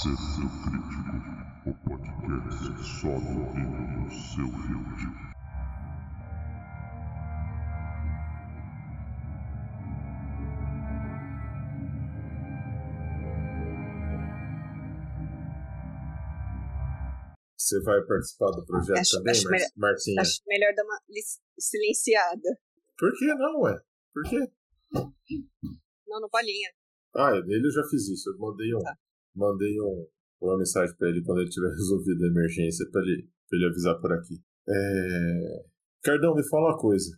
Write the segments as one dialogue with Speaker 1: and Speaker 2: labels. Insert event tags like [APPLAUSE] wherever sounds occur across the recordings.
Speaker 1: Acervo Crítico, o podcast que sobe o nível do seu feed.
Speaker 2: Você vai participar do projeto
Speaker 3: Acho-
Speaker 2: também,
Speaker 3: acho
Speaker 2: Mar
Speaker 3: melhor-
Speaker 2: Marcinha?
Speaker 3: Acho melhor dar uma silenciada.
Speaker 2: Por que não, ué? Por quê?
Speaker 3: Não, no bolinha.
Speaker 2: Ah, ele eu já fiz isso. Eu mandei um,
Speaker 3: Tá.
Speaker 2: Mandei um, uma mensagem pra ele quando ele tiver [LAUGHS] resolvido a emergência pra ele, pra ele avisar por aqui. É... Cardão, me fala uma coisa.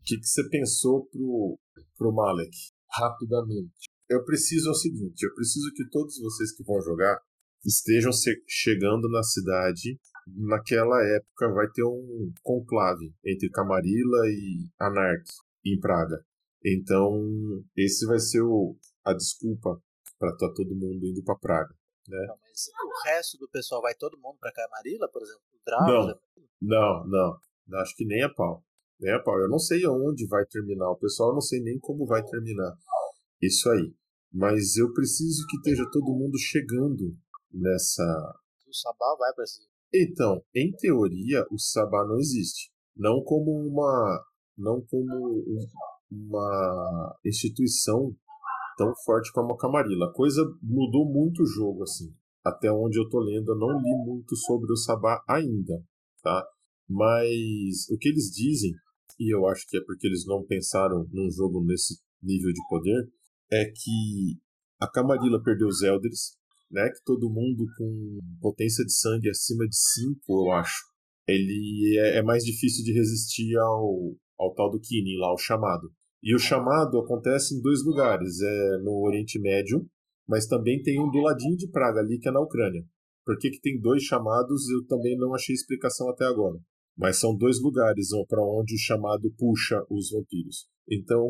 Speaker 2: O que, que você pensou pro, pro Malek? Rapidamente. Eu preciso é o seguinte, eu preciso que todos vocês que vão jogar estejam chegando na cidade. Naquela época vai ter um conclave entre Camarilla e Anark em Praga. Então, esse vai ser o, a desculpa para estar todo mundo indo para Praga.
Speaker 4: Não, mas o resto do pessoal vai todo mundo pra Camarilla, por exemplo? O Drácula?
Speaker 2: Não, não. Acho que nem a pau. Nem a pau. Eu não sei aonde vai terminar. O pessoal eu não sei nem como vai terminar. Isso aí. Mas eu preciso que esteja todo mundo chegando nessa.
Speaker 4: O Sabá vai pra esse.
Speaker 2: Então, em teoria, o Sabá não existe. Não como uma. Não como um- uma instituição tão forte como a Camarilla. A coisa mudou muito o jogo, assim. Até onde eu tô lendo, eu não li muito sobre o Sabá ainda, tá? Mas o que eles dizem, e eu acho que é porque eles não pensaram num jogo nesse nível de poder, é que a Camarilla perdeu os Elders, né? Que todo mundo com potência de sangue acima de 5, eu acho. Ele é, é mais difícil de resistir ao, ao tal do Kinin lá, o chamado. E o chamado acontece em dois lugares, é no Oriente Médio, mas também tem um do ladinho de Praga ali, que é na Ucrânia. Por que, que tem dois chamados, eu também não achei explicação até agora. Mas são dois lugares para onde o chamado puxa os vampiros. Então,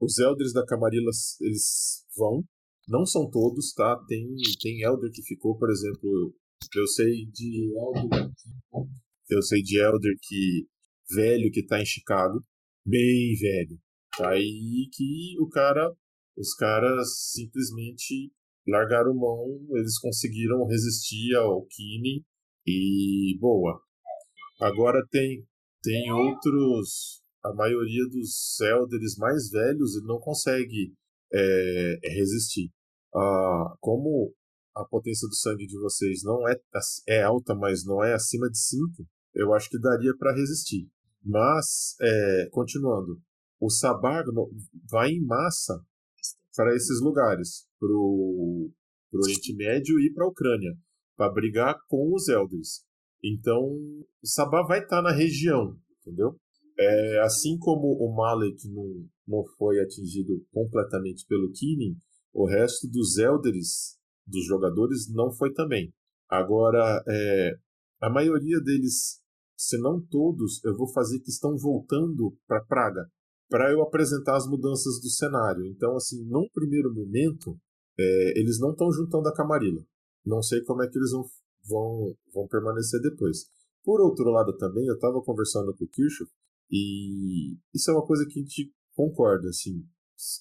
Speaker 2: os Elders da Camarilla, eles vão. Não são todos, tá? Tem, tem Elder que ficou, por exemplo, eu sei de Elder. Eu sei de Elder que velho que tá em Chicago, bem velho. Aí que o cara, os caras simplesmente largaram mão, eles conseguiram resistir ao Kine e boa. Agora tem tem outros, a maioria dos Elders mais velhos ele não consegue é, resistir. Ah, como a potência do sangue de vocês não é, é alta, mas não é acima de 5, eu acho que daria para resistir. Mas, é, continuando, o Sabag no- vai em massa para esses lugares, pro, pro Oriente Médio e para a Ucrânia, para brigar com os Elders. Então, o Sabá vai estar na região, entendeu? É, assim como o Malek não, não foi atingido completamente pelo Kinin, o resto dos Elders, dos jogadores, não foi também. Agora, é, a maioria deles, se não todos, eu vou fazer que estão voltando para Praga, para eu apresentar as mudanças do cenário. Então, assim, num primeiro momento, é, eles não estão juntando a Camarilla. Não sei como é que eles vão, vão, vão permanecer depois. Por outro lado, também, eu estava conversando com o Kirchhoff, e isso é uma coisa que a gente concorda, assim.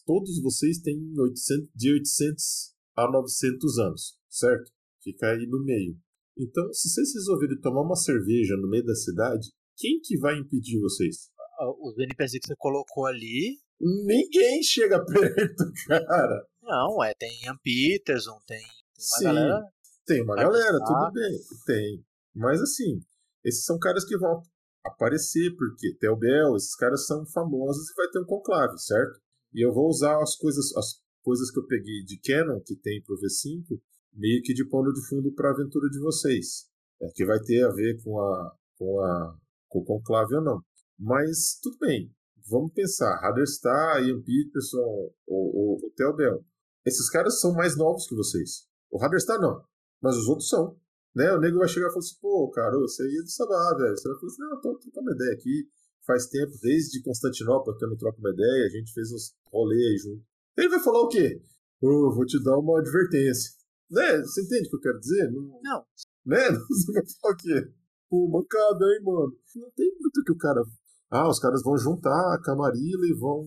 Speaker 2: Todos vocês têm 800, de 800 a 900 anos, certo? Fica aí no meio. Então, se vocês resolverem tomar uma cerveja no meio da cidade, quem que vai impedir vocês?
Speaker 4: Os NPC que você colocou ali.
Speaker 2: Ninguém chega [LAUGHS] perto, cara.
Speaker 4: Não, é, tem Ian Peterson, tem, tem uma
Speaker 2: Sim.
Speaker 4: galera.
Speaker 2: Tem uma galera, tudo bem. Tem. Mas assim, esses são caras que vão aparecer, porque Telbel, esses caras são famosos e vai ter um conclave, certo? E eu vou usar as coisas, as coisas que eu peguei de Canon, que tem pro V5, meio que de pano de fundo para a aventura de vocês. É, que vai ter a ver com a, com a com o conclave ou não. Mas tudo bem, vamos pensar. Haderstar, Ian Peterson, o, o, o Telbel. Esses caras são mais novos que vocês. O Haderstar não, mas os outros são. Né? O nego vai chegar e falar assim, pô, cara, você aí é de Sabá, velho. Você vai falar assim, não, tô trocando uma ideia aqui. Faz tempo, desde Constantinopla que eu não troco uma ideia, a gente fez uns rolê aí junto. Ele vai falar o quê? Ô, vou te dar uma advertência. Né? Você entende o que eu quero dizer? Não,
Speaker 4: Não,
Speaker 2: né? [LAUGHS] Você vai falar o quê? Pô, mancada, hein, mano? Não tem muito que o cara. Ah, os caras vão juntar a Camarilla e vão,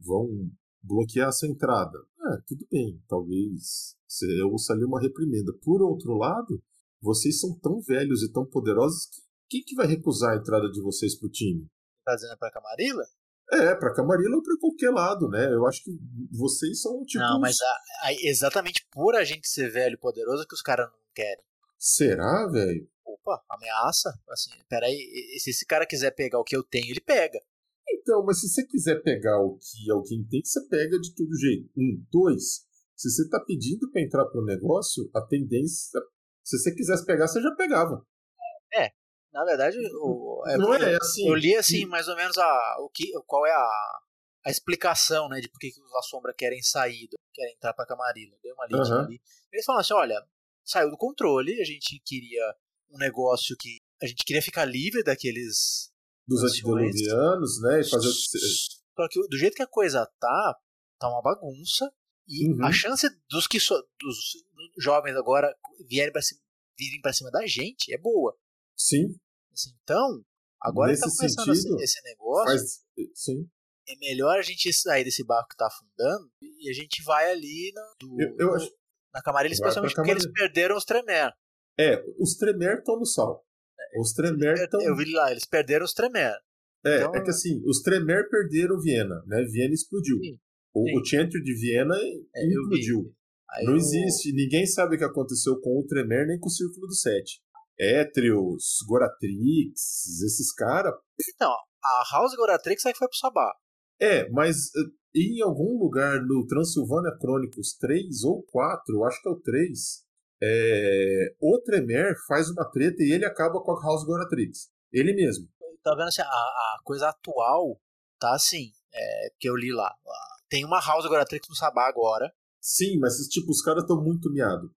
Speaker 2: vão bloquear essa entrada. é, tudo bem, talvez eu ouça ali uma reprimenda. Por outro lado, vocês são tão velhos e tão poderosos que quem que vai recusar a entrada de vocês pro time?
Speaker 4: Tá dizendo pra Camarilla?
Speaker 2: É, pra Camarilla ou pra qualquer lado, né? Eu acho que vocês são tipo.
Speaker 4: Não, mas a- a- exatamente por a gente ser velho e poderoso que os caras não querem.
Speaker 2: Será, velho?
Speaker 4: Opa, ameaça? Assim, peraí, se esse cara quiser pegar o que eu tenho, ele pega.
Speaker 2: Então, mas se você quiser pegar o que alguém tem, você pega de todo jeito. Um, dois. Se você tá pedindo pra entrar pro negócio, a tendência. Se você quisesse pegar, você já pegava.
Speaker 4: Na verdade, o, é,
Speaker 2: não
Speaker 4: eu,
Speaker 2: é assim.
Speaker 4: eu li assim, mais ou menos a, o que, qual é a, a explicação, né, de por que, que os La Sombra querem sair, querem entrar pra Camarilla. Deu uma lidinha
Speaker 2: Aham.
Speaker 4: ali. Eles falam assim, olha, saiu do controle, a gente queria um negócio que a gente queria ficar livre daqueles
Speaker 2: Dos antediluvianos, né? E fazer o que. você-
Speaker 4: Só que do jeito que a coisa tá, tá uma bagunça. E
Speaker 2: Uhum.
Speaker 4: a chance dos que so- dos jovens agora vierem pra cima, virem pra cima da gente é boa.
Speaker 2: Sim,
Speaker 4: Assim, então, agora tá
Speaker 2: Nesse
Speaker 4: começando
Speaker 2: sentido,
Speaker 4: esse, negócio,
Speaker 2: faz. Sim.
Speaker 4: é melhor a gente sair desse barco que tá afundando e a gente vai ali na, do-
Speaker 2: Eu, eu acho.
Speaker 4: na Camarilha, especialmente porque eles
Speaker 2: Camarilha.
Speaker 4: perderam os Tremer.
Speaker 2: É, os Tremer estão no sal. Os Tremer estão.
Speaker 4: Eu vi lá, eles perderam os Tremer.
Speaker 2: É,
Speaker 4: então-
Speaker 2: é que assim, os Tremer perderam Viena, né? Viena explodiu.
Speaker 4: Sim,
Speaker 2: O,
Speaker 4: sim.
Speaker 2: o Chantry de Viena
Speaker 4: É,
Speaker 2: explodiu. Não
Speaker 4: eu-
Speaker 2: existe, ninguém sabe o que aconteceu com o Tremer nem com o Círculo do Sete. Étrios, Goratrix, esses caras.
Speaker 4: Então, a House Goratrix é que foi pro Sabá.
Speaker 2: É, mas eh, em algum lugar no Transilvânia Chronicles 3 ou 4, eu acho que é o 3, é, o Tremer faz uma treta e ele acaba com a House Goratrix. Ele mesmo.
Speaker 4: tá vendo assim, a, a coisa atual tá assim, é, que eu li lá. Tem uma House Goratrix no Sabá agora.
Speaker 2: Sim, mas tipo, os caras estão muito miados.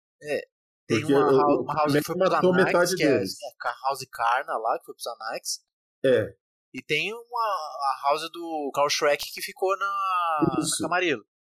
Speaker 4: Tem
Speaker 2: Porque
Speaker 4: uma,
Speaker 2: o
Speaker 4: uma house que foi pros Anax,
Speaker 2: metade
Speaker 4: que é,
Speaker 2: deles.
Speaker 4: é a House Karna lá, que foi pros Anax.
Speaker 2: É,
Speaker 4: E tem uma a house do Carl Shrek que ficou na, na
Speaker 2: Isso.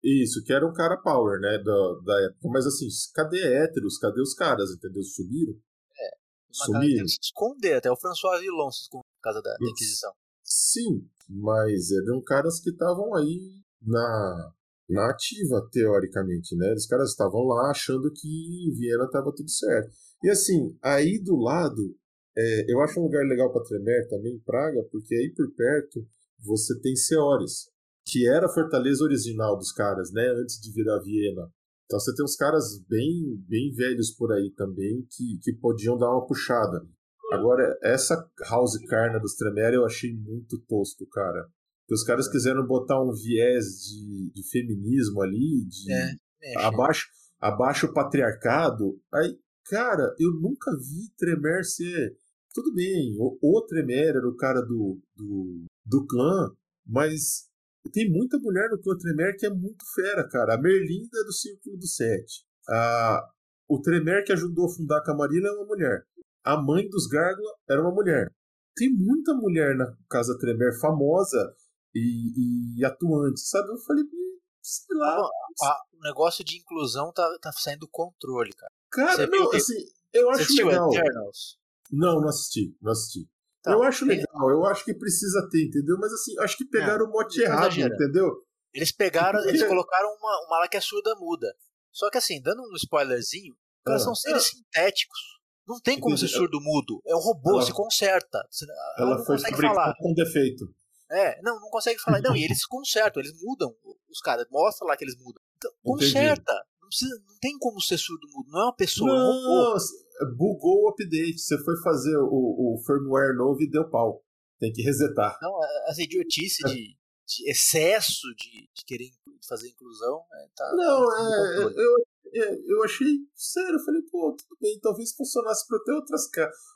Speaker 2: Isso, que era um cara power, né, da, da época. Mas assim, cadê héteros? Cadê os caras, entendeu? Sumiram?
Speaker 4: Que
Speaker 2: Sumiram.
Speaker 4: tem que se esconder, até o François Villon se escondeu por causa da, da. Inquisição.
Speaker 2: Sim, mas eram caras que estavam aí na, na ativa, teoricamente, né? Os caras estavam lá achando que em Viena estava tudo certo. E assim, aí do lado, é, eu acho um lugar legal para Tremer também, Praga, porque aí por perto você tem Seores, que era a fortaleza original dos caras, né? Antes de virar Viena. Então você tem uns caras bem, bem velhos por aí também que, que podiam dar uma puxada. Agora, essa House Carna dos Tremere eu achei muito tosco, cara. Porque os caras quiseram botar um viés de, de feminismo ali, de
Speaker 4: É, mexe.
Speaker 2: abaixo, abaixo o patriarcado. Aí, cara, eu nunca vi Tremer ser. Tudo bem, o, o Tremer era o cara do, do, do clã, mas tem muita mulher no clã Tremer que é muito fera, cara. A Merlinda é do Círculo do Sete. A, o Tremer que ajudou a fundar a Camarilla é uma mulher. A mãe dos Gárgula era uma mulher. Tem muita mulher na Casa Tremer famosa e, e atuante, sabe? Eu falei, "Hum, sei lá.
Speaker 4: Bom, a- o negócio de inclusão tá, tá saindo do controle, cara.
Speaker 2: Cara,
Speaker 4: Você
Speaker 2: não, assim, eu acho legal.
Speaker 4: Eternals?
Speaker 2: Não, não assisti, não assisti.
Speaker 4: Então,
Speaker 2: eu acho legal, eu acho que precisa ter, entendeu? Mas assim, acho que pegaram o mote
Speaker 4: não
Speaker 2: errado,
Speaker 4: exagerando.
Speaker 2: entendeu?
Speaker 4: Eles pegaram, eles colocaram uma, uma lá que é surda muda. Só que assim, dando um spoilerzinho, os caras
Speaker 2: Ah.
Speaker 4: são seres sintéticos. Não tem como
Speaker 2: Entendi.
Speaker 4: ser surdo mudo. É um robô,
Speaker 2: Ela-
Speaker 4: se conserta. Você-
Speaker 2: Ela
Speaker 4: não
Speaker 2: foi
Speaker 4: consegue falar.
Speaker 2: com defeito.
Speaker 4: É, não, não consegue falar. Não, e eles consertam, eles mudam. Os caras, mostra lá que eles mudam. Então, conserta. Não, precisa, não tem como ser surdo mudo. Não é uma pessoa, é um robô.
Speaker 2: Bugou o update. Você foi fazer o, o firmware novo e deu pau. Tem que resetar.
Speaker 4: Não, essa idiotice de, de excesso de, de querer fazer inclusão. É, tá,
Speaker 2: Não,
Speaker 4: tá
Speaker 2: é, eu, é, eu achei sério. Eu falei, pô, tudo bem, talvez funcionasse pra ter outras,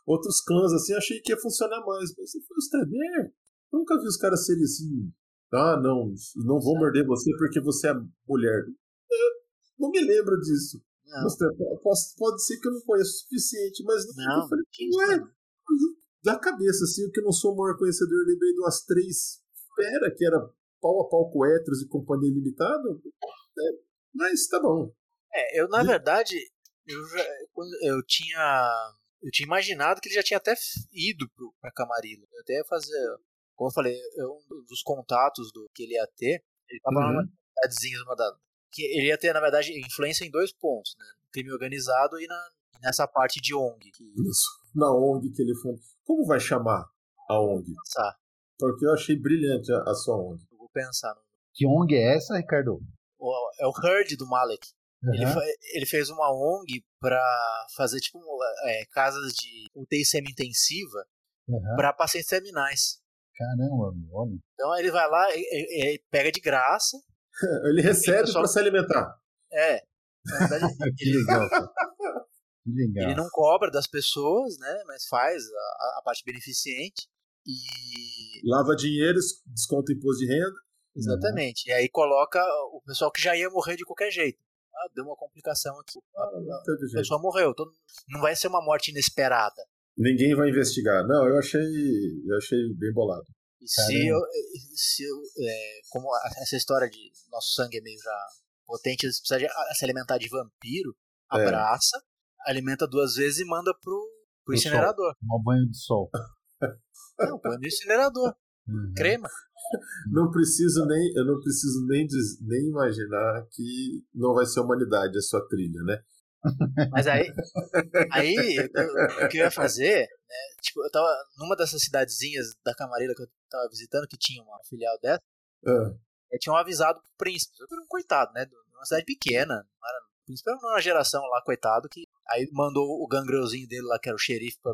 Speaker 2: outros clãs assim. Achei que ia funcionar mais. Mas você foi os Tremer. Nunca vi os caras serem assim. Ah, não, não vou morder você porque você é mulher. Eu não me lembro disso. Mas, posso- pode ser que eu não conheça o suficiente, mas
Speaker 4: não,
Speaker 2: eu falei, ué, da cabeça, assim, o que eu não sou o maior conhecedor, eu lembrei de umas três fera que era pau a pau com Etros e Companhia Limitada. É, mas tá bom.
Speaker 4: É, eu na verdade, eu, já, eu tinha. Eu tinha imaginado que ele já tinha até ido pro, pra Camarilla. Eu até ia fazer. Como eu falei, eu- um dos contatos do que ele ia ter, ele tava
Speaker 2: Uhum.
Speaker 4: numa cidadezinha, uma da, que ele ia ter, na verdade, influência em dois pontos, né? Crime organizado e na, nessa parte de ONG. Que...
Speaker 2: Isso. Na ONG que ele fundou. Como vai chamar a ONG?
Speaker 4: Pensar.
Speaker 2: Porque eu achei brilhante a, a sua ONG.
Speaker 4: Eu vou pensar.
Speaker 5: Que ONG é essa, Ricardo?
Speaker 4: O, é o Herd do Malek.
Speaker 5: Uhum.
Speaker 4: Ele, ele, fez uma ONG pra fazer, tipo, é, casas de UTI semi-intensiva
Speaker 5: uhum.
Speaker 4: para pacientes terminais.
Speaker 5: Caramba, meu homem.
Speaker 4: Então ele vai lá, ele, pega de graça. [LAUGHS]
Speaker 2: ele recebe só... para se alimentar.
Speaker 4: É. Verdade, [LAUGHS]
Speaker 5: que legal. que legal.
Speaker 4: Ele não cobra das pessoas, né? Mas faz a, a parte beneficente. E.
Speaker 2: Lava dinheiro, desconta imposto de renda.
Speaker 4: Exatamente. Uhum. E aí coloca o pessoal que já ia morrer de qualquer jeito. Ah, deu uma complicação aqui. Ah, a pessoa morreu. Não vai ser uma morte inesperada.
Speaker 2: Ninguém vai investigar. Não, eu achei, eu achei bem bolado.
Speaker 4: E se eu, se eu é, como essa história de nosso sangue é meio já potente, eles precisam se alimentar de vampiro,
Speaker 2: É.
Speaker 4: abraça, alimenta duas vezes e manda pro, pro incinerador.
Speaker 5: Tomar banho de sol.
Speaker 4: Não, põe no incinerador.
Speaker 5: Uhum.
Speaker 4: Crema.
Speaker 2: Não preciso nem, eu não preciso nem, nem imaginar que não vai ser a humanidade a sua trilha, né?
Speaker 4: Mas aí, aí o que eu ia fazer, né? Tipo, eu tava numa dessas cidadezinhas da Camarilla que eu tava visitando, que tinha uma filial dessa, eu tinha avisado pro príncipe. Eu era um coitado, né? de Uma cidade pequena. Não era, o príncipe era uma geração lá, coitado, que aí mandou o gangreuzinho dele lá, que era o xerife, pra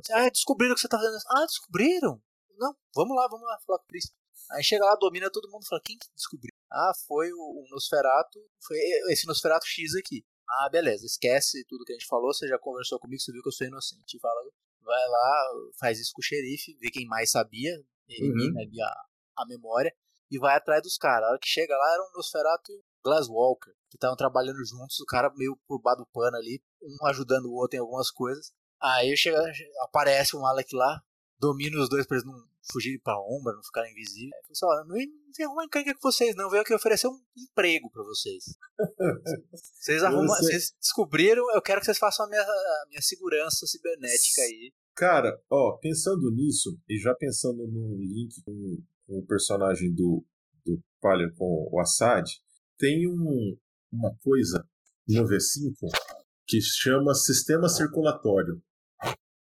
Speaker 4: disse, ah, descobriram o que você tá fazendo. Ah, descobriram? Não, vamos lá, vamos lá falar com o príncipe. Aí chega lá, domina todo mundo fala, quem que descobriu? Ah, foi o, o Nosferato, foi esse Nosferato X aqui. Ah, beleza, esquece tudo que a gente falou, você já conversou comigo, você viu que eu sou inocente. Fala, vai lá, faz isso com o xerife, vê quem mais sabia, elimina ali a, a memória, e vai atrás dos caras. A hora que chega lá era um Nosferato e um Glasswalker, que estavam trabalhando juntos, o cara meio do pano ali, um ajudando o outro em algumas coisas. Aí chega, aparece um Alec lá, domina os dois pra eles não fugirem pra ombra, não ficarem invisíveis. Aí fala assim, ó, não vem arrumar encrenca com vocês, não, veio aqui oferecer um emprego pra vocês. [LAUGHS] Vocês, arrumam,
Speaker 2: Você-
Speaker 4: vocês descobriram, eu quero que vocês façam a minha, a minha segurança cibernética aí.
Speaker 2: Cara, ó, pensando nisso, e já pensando no link com, com o personagem do, do Palha com o Assad, tem um, uma coisa no V5 que chama sistema circulatório.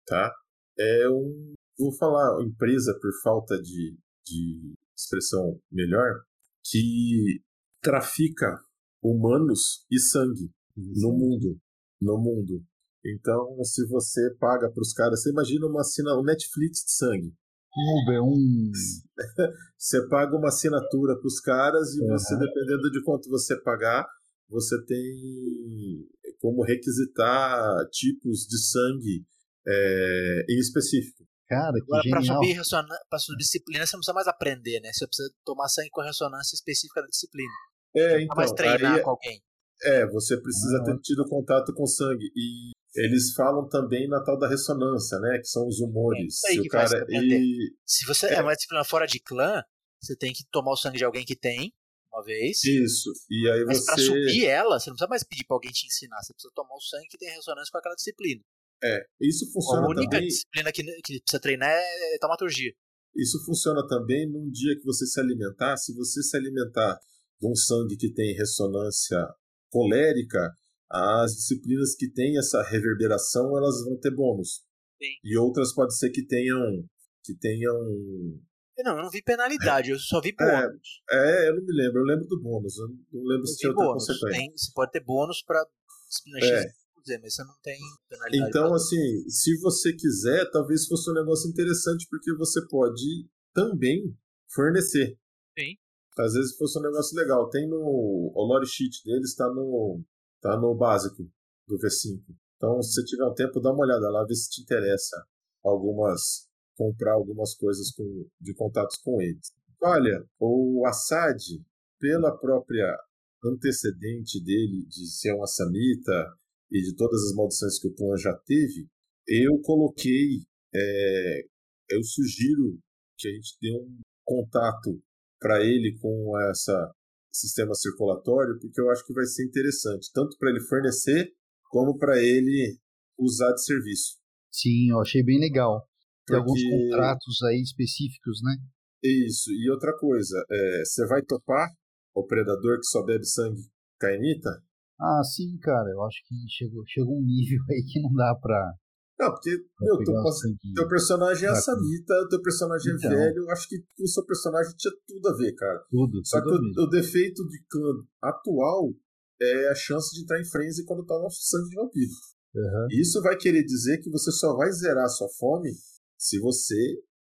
Speaker 2: Tá? É um. Vou falar empresa por falta de, de expressão melhor, que trafica humanos e sangue no mundo. No mundo. Então, se você paga para os caras, você imagina uma assina, um Netflix de sangue.
Speaker 5: Um Uber, [LAUGHS] um.
Speaker 2: Você paga uma assinatura para os caras e
Speaker 5: Uhum.
Speaker 2: você, dependendo de quanto você pagar, você tem como requisitar tipos de sangue é, em específico.
Speaker 5: Cara, que
Speaker 4: Agora, pra
Speaker 5: genial.
Speaker 4: subir, ressona- pra subir disciplina, você não precisa mais aprender, né? Você precisa tomar sangue com ressonância específica da disciplina.
Speaker 2: É,
Speaker 4: Não
Speaker 2: então,
Speaker 4: mais treinar
Speaker 2: aí,
Speaker 4: com alguém.
Speaker 2: é, você precisa
Speaker 5: Ah,
Speaker 2: ter tido contato com sangue. E eles falam também na tal da ressonância, né? Que são os humores.
Speaker 4: É isso aí
Speaker 2: Se o
Speaker 4: que faz
Speaker 2: cara,
Speaker 4: você aprender.
Speaker 2: e,
Speaker 4: Se você é. uma disciplina fora de clã, você tem que tomar o sangue de alguém que tem, uma vez.
Speaker 2: isso. E aí
Speaker 4: Mas pra
Speaker 2: você.
Speaker 4: subir ela, você não precisa mais pedir pra alguém te ensinar. Você precisa tomar o sangue que tem ressonância com aquela disciplina.
Speaker 2: É, isso
Speaker 4: A
Speaker 2: funciona
Speaker 4: única
Speaker 2: também.
Speaker 4: disciplina que, que precisa treinar é taumaturgia.
Speaker 2: Isso funciona também num dia que você se alimentar. Se você se alimentar de um sangue que tem ressonância colérica, as disciplinas que têm essa reverberação elas vão ter bônus.
Speaker 4: Sim.
Speaker 2: E outras pode ser que tenham que tenham
Speaker 4: não, eu não vi penalidade, eu só vi
Speaker 2: É,
Speaker 4: bônus.
Speaker 2: é, eu não me lembro, eu lembro do bônus, eu não lembro
Speaker 4: Eu
Speaker 2: se tinha outra
Speaker 4: bônus.
Speaker 2: consequência.
Speaker 4: Tem- você pode ter bônus pra disciplina
Speaker 2: É.
Speaker 4: X, dizer, mas você não tem penalidade.
Speaker 2: Então, assim, se você quiser, talvez fosse um negócio interessante, porque você pode também fornecer.
Speaker 4: Sim.
Speaker 2: Às vezes fosse um negócio legal. Tem no. O lore sheet deles está no, tá no básico do V5. Então, se você tiver um tempo, dá uma olhada lá, vê se te interessa algumas. comprar algumas coisas com, de contatos com eles. Olha, o Assad, pela própria antecedente dele de ser um assamita e de todas as maldições que o clã já teve, eu coloquei, é, eu sugiro que a gente dê um contato para ele com essa sistema circulatório, porque eu acho que vai ser interessante, tanto para ele fornecer como para ele usar de serviço.
Speaker 5: Sim, eu achei bem legal. Tem alguns
Speaker 2: Porque-
Speaker 5: contratos aí específicos, né?
Speaker 2: Isso. E outra coisa, é, você vai topar o predador que só bebe sangue cainita?
Speaker 5: Ah, sim, cara, eu acho que chegou, chegou um nível [LAUGHS] aí que não dá pra.
Speaker 2: Não, porque,
Speaker 5: pra
Speaker 2: meu, tu,
Speaker 5: o
Speaker 2: teu personagem é a. Samita, teu personagem
Speaker 5: Então.
Speaker 2: é velho, eu acho que o seu personagem tinha tudo a ver, cara.
Speaker 5: Tudo,
Speaker 2: Só que
Speaker 5: tudo
Speaker 2: o,
Speaker 5: mesmo.
Speaker 2: o defeito de clã atual é a chance de entrar em frenzy quando tá no sangue de vampiro.
Speaker 5: Aham.
Speaker 2: Isso vai querer dizer que você só vai zerar sua fome se você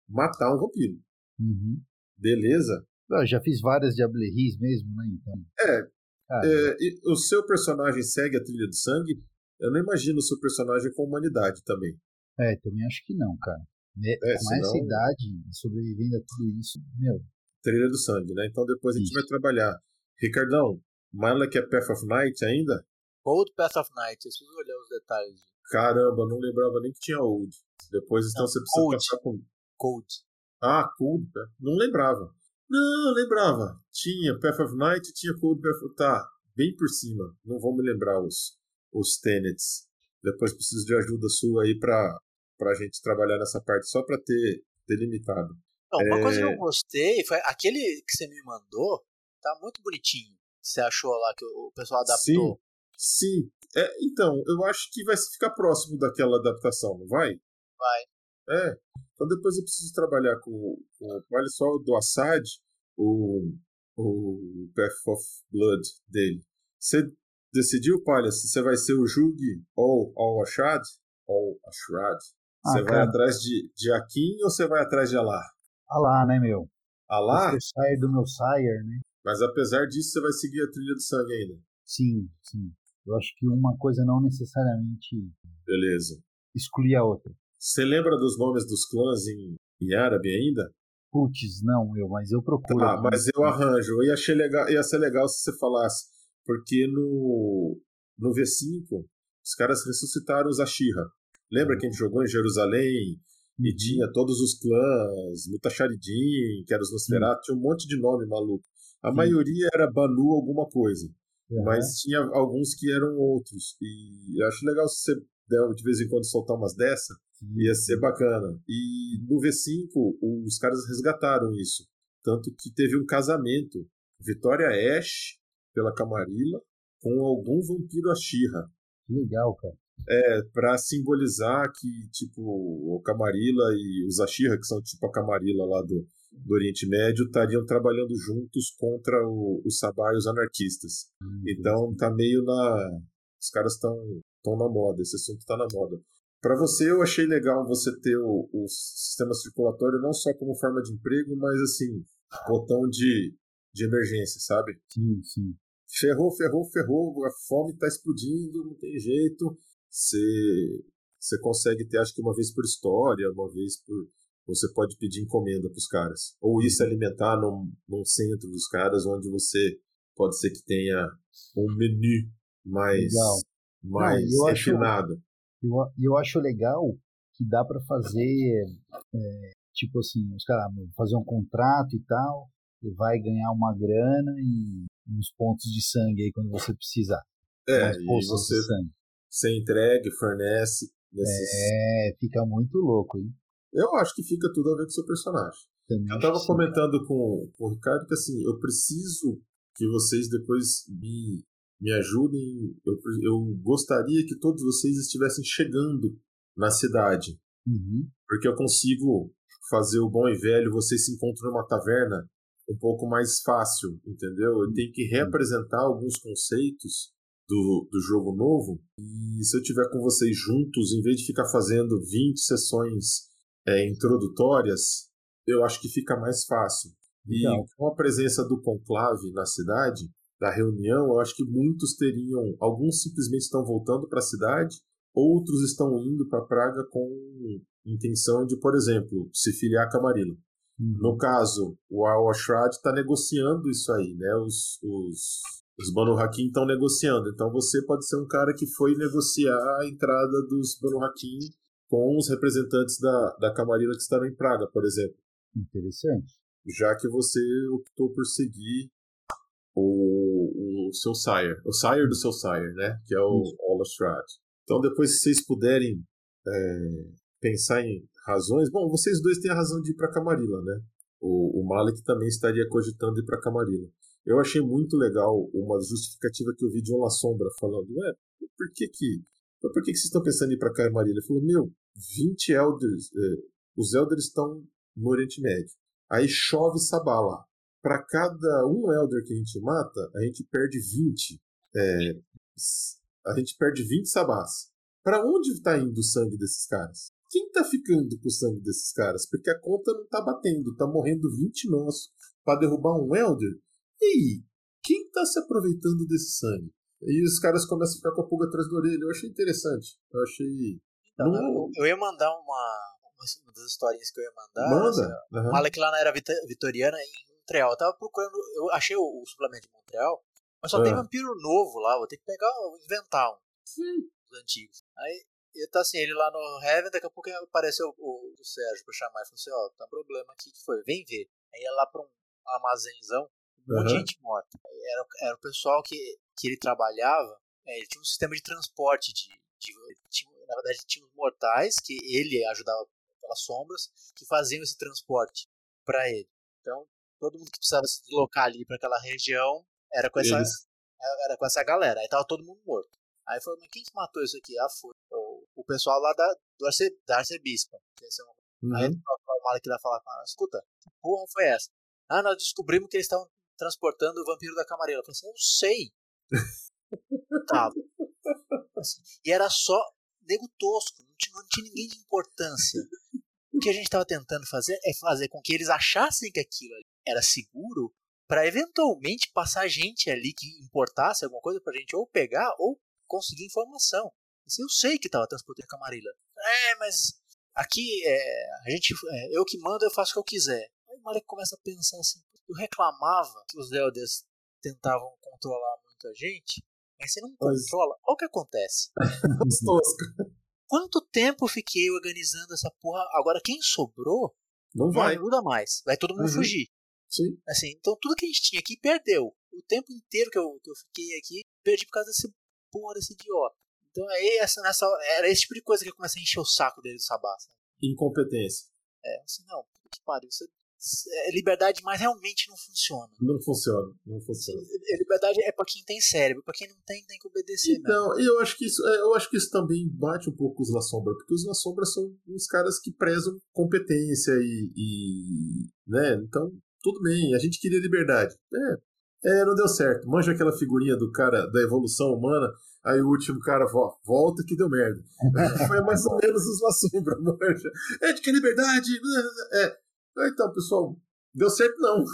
Speaker 2: matar um vampiro.
Speaker 5: Uhum.
Speaker 2: Beleza?
Speaker 5: Eu já fiz várias Diableries mesmo, né? Então.
Speaker 2: É,
Speaker 5: Cara,
Speaker 2: É, e o seu personagem segue a trilha do sangue? Eu não imagino o seu personagem com humanidade também.
Speaker 5: é, também acho que não, cara. Ne-
Speaker 2: É,
Speaker 5: Com essa
Speaker 2: senão-
Speaker 5: idade, sobrevivendo a tudo isso, meu,
Speaker 2: Trilha do sangue, né? Então depois a gente
Speaker 5: Isso.
Speaker 2: vai trabalhar. Ricardão, Malek é Path of Night ainda?
Speaker 4: Old Path of Night, eu preciso olhar os detalhes.
Speaker 2: Caramba, não lembrava nem que tinha Old. Depois então
Speaker 4: Não,
Speaker 2: você precisa
Speaker 4: Old.
Speaker 2: passar com.
Speaker 4: Cold.
Speaker 2: Ah, Cold. Path. Não lembrava. Não, lembrava. Tinha Path of Night e tinha Cold Path of... Tá, bem por cima. Não vou me lembrar os, os tenets. Depois preciso de ajuda sua aí pra, pra gente trabalhar nessa parte só pra ter delimitado.
Speaker 4: Não, uma
Speaker 2: É.
Speaker 4: coisa que eu gostei foi aquele que você me mandou, tá muito bonitinho. Você achou lá que o pessoal adaptou?
Speaker 2: Sim. É, então, eu acho que vai ficar próximo daquela adaptação, não vai?
Speaker 4: Vai.
Speaker 2: É. Então depois eu preciso trabalhar com, com olha só o do Assad, o, o Path of Blood dele. Você decidiu, Palha, se você vai ser o Jug ou o Ashad? Ou Ashrad?
Speaker 5: Ah,
Speaker 2: Você vai
Speaker 5: cara.
Speaker 2: atrás de, de Akin ou você vai atrás de Alá?
Speaker 5: ah lá, né, meu?
Speaker 2: Alá?
Speaker 5: Você sai do meu sire, né?
Speaker 2: Mas apesar disso, você vai seguir a trilha do sangue ainda.
Speaker 5: Sim, sim. Eu acho que uma coisa não necessariamente
Speaker 2: Beleza.
Speaker 5: exclui a outra.
Speaker 2: Você lembra dos nomes dos clãs em, em árabe ainda?
Speaker 5: Putz, não, meu, mas eu procuro.
Speaker 2: Ah,
Speaker 5: aqui.
Speaker 2: mas eu arranjo. Eu ia, achei legal, ia ser legal se você falasse. Porque no, no V5, os caras ressuscitaram os Ashira. Lembra que a gente jogou em Jerusalém e
Speaker 5: Uhum.
Speaker 2: tinha todos os clãs, Mutacharidim, que era os Nosferatu, tinha um monte de nome maluco. A
Speaker 5: Sim.
Speaker 2: maioria era Banu alguma coisa,
Speaker 5: Aham.
Speaker 2: mas tinha alguns que eram outros. E eu acho legal se você der de vez em quando soltar umas dessa. Ia ser bacana. E no V5, os caras resgataram isso. Tanto que teve um casamento. Vitória Ash, pela Camarilla, com algum vampiro Ashira.
Speaker 5: Que legal, cara.
Speaker 2: É, pra simbolizar que, tipo, o Camarilla e os Ashira, que são tipo a Camarilla lá do, do Oriente Médio, estariam trabalhando juntos contra o, os Sabá e os anarquistas.
Speaker 5: Hum,
Speaker 2: Então tá meio na. Os caras estão tão na moda, esse assunto tá na moda. Para você, eu achei legal você ter o, o sistema circulatório não só como forma de emprego, mas assim, botão de, de emergência, sabe?
Speaker 5: Sim, sim.
Speaker 2: Ferrou, ferrou, ferrou, a fome tá explodindo, não tem jeito. Você, você consegue ter, acho que uma vez por história, uma vez por. Você pode pedir encomenda pros caras. Ou ir se alimentar num, num centro dos caras, onde você pode ser que tenha um menu mais,
Speaker 5: Legal.
Speaker 2: mais
Speaker 5: Não, eu acho-
Speaker 2: refinado.
Speaker 5: E eu, eu acho legal que dá pra fazer, é, tipo assim, os caras fazer um contrato e tal, e vai ganhar uma grana e uns pontos de sangue aí quando você precisar.
Speaker 2: É, e você, você entrega, fornece. Nesses...
Speaker 5: É, fica muito louco, hein?
Speaker 2: Eu acho que fica tudo a ver com o seu personagem.
Speaker 5: Também
Speaker 2: Eu tava comentando com, com o Ricardo que assim, eu preciso que vocês depois me, me ajudem. Eu, eu gostaria que todos vocês estivessem chegando na cidade.
Speaker 5: Uhum.
Speaker 2: Porque eu consigo fazer o bom e velho, vocês se encontram numa taverna um pouco mais fácil, entendeu? Eu tenho que reapresentar alguns conceitos do, do jogo novo. E se eu tiver com vocês juntos, em vez de ficar fazendo 20 sessões é, introdutórias, eu acho que fica mais fácil. E
Speaker 5: Legal.
Speaker 2: com a presença do conclave na cidade, da reunião, eu acho que muitos teriam. Alguns simplesmente estão voltando para a cidade, outros estão indo para Praga com intenção de, por exemplo, se filiar a Camarilla.
Speaker 5: Uhum.
Speaker 2: No caso, o Al-Ashrad está negociando isso aí, né? Os, os, os Banu Hakim estão negociando. Então você pode ser um cara que foi negociar a entrada dos Banu Hakim com os representantes da, da Camarilla que estavam em Praga, por exemplo.
Speaker 5: Interessante.
Speaker 2: Já que você optou por seguir o, o seu sire, o sire do seu sire, né? Que é o
Speaker 5: Isso.
Speaker 2: Al-Ashrad. Então depois, se vocês puderem é, pensar em razões. Bom, vocês dois têm a razão de ir para Camarilla, né? O, o Malik também estaria cogitando ir para Camarilla. Eu achei muito legal uma justificativa que eu vi de uma sombra falando, ué, por que que, por que que vocês estão pensando em ir pra Marília? Ele falou, meu, 20 Elders, eh, os Elders estão no Oriente Médio. Aí chove sabá lá. Para cada um Elder que a gente mata, a gente perde 20. É, a gente perde 20 sabás. Para onde está indo o sangue desses caras? Quem tá ficando com o sangue desses caras? Porque a conta não tá batendo, tá morrendo 20 nossos para derrubar um Elder. E aí, quem tá se aproveitando desse sangue? E os caras começam a ficar com a pulga atrás da orelha. Eu achei interessante. Eu achei.
Speaker 4: Então, não... eu ia mandar uma, uma das historinhas que eu ia mandar.
Speaker 2: Manda.
Speaker 4: Assim, uhum. Fala que lá na era vitoriana, em Montreal. Eu tava procurando. Eu achei o, o suplemento de Montreal, mas só uhum. tem vampiro novo lá. Vou ter que pegar, inventar um.
Speaker 2: Sim.
Speaker 4: Os antigos. Aí e tá assim, ele lá no Heaven, daqui a pouco apareceu o, o Sérgio pra chamar e falou assim: Ó, oh, tá um problema aqui que foi, vem ver. Aí ia lá pra um armazénzão, um monte de gente morta. Era, era o pessoal que, que ele trabalhava, é, ele tinha um sistema de transporte de. de tinha, na verdade, tinha os mortais, que ele ajudava pelas sombras, que faziam esse transporte para ele. Então, todo mundo que precisava se deslocar ali para aquela região era com essa, era com essa galera. Aí tava todo mundo morto. Aí falou, mas quem que matou isso aqui? Ah, foi o, o pessoal lá da, do arce, da arcebispa. Que esse é um, uhum. Aí o Malek lá falar com ela, escuta, que porra foi essa? Ah, nós descobrimos que eles estavam transportando o vampiro da camareira. Eu falei assim, eu sei. [LAUGHS] Tava. Assim, e era só nego tosco, não tinha, não tinha ninguém de importância. O que a gente estava tentando fazer é fazer com que eles achassem que aquilo era seguro para eventualmente passar gente ali que importasse alguma coisa pra gente ou pegar ou conseguir informação. Assim, eu sei que estava transportando Camarilla. É, mas aqui é, a gente, é, eu que mando, eu faço o que eu quiser. Aí o Marek começa a pensar assim, eu reclamava que os Elders tentavam controlar muita gente, mas você não controla. Olha o que acontece. [LAUGHS] Quanto tempo fiquei organizando essa porra? Agora quem sobrou
Speaker 2: não vai.
Speaker 4: Não ajuda mais. Vai todo mundo uhum. fugir.
Speaker 2: Sim.
Speaker 4: Assim, então tudo que a gente tinha aqui perdeu. O tempo inteiro que eu, que eu fiquei aqui, perdi por causa desse porra desse idiota. Então aí essa, nessa, era esse tipo de coisa que começa a encher o saco dele do Sabá.
Speaker 2: Incompetência.
Speaker 4: É, assim, não, que pariu. Isso, é liberdade, mas realmente não funciona.
Speaker 2: Não funciona, não funciona.
Speaker 4: Liberdade é para quem tem cérebro, para quem não tem, tem que obedecer.
Speaker 2: Então, mesmo. eu acho que isso, é, eu acho que isso também bate um pouco os La Sombra, porque os La Sombra são uns caras que prezam competência e, e né? Então, tudo bem, a gente queria liberdade. É, é, não deu certo. Manja aquela figurinha do cara da evolução humana, aí o último cara volta que deu merda. [LAUGHS] Foi mais ou menos os La Sombra, manja. É de que liberdade. É. Então, pessoal, deu certo não.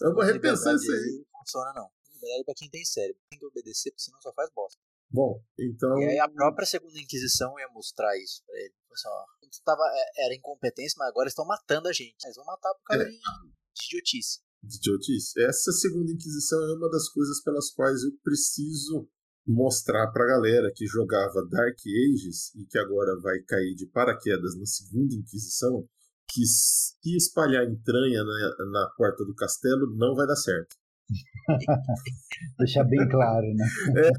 Speaker 2: Eu vou repensar isso aí.
Speaker 4: Não funciona não. Liberdade é pra quem tem cérebro. Tem que obedecer, porque senão só faz bosta.
Speaker 2: Bom, então.
Speaker 4: E aí a própria segunda Inquisição ia mostrar isso pra ele. Assim, ó, tava, é, era incompetência, mas agora estão matando a gente. Eles vão matar por causa é. de idiotice
Speaker 2: de idiotice. Essa segunda Inquisição é uma das coisas pelas quais eu preciso mostrar pra galera que jogava Dark Ages e que agora vai cair de paraquedas na segunda Inquisição que se espalhar entranha na, na porta do castelo não vai dar certo. [LAUGHS]
Speaker 5: Deixar bem claro, né?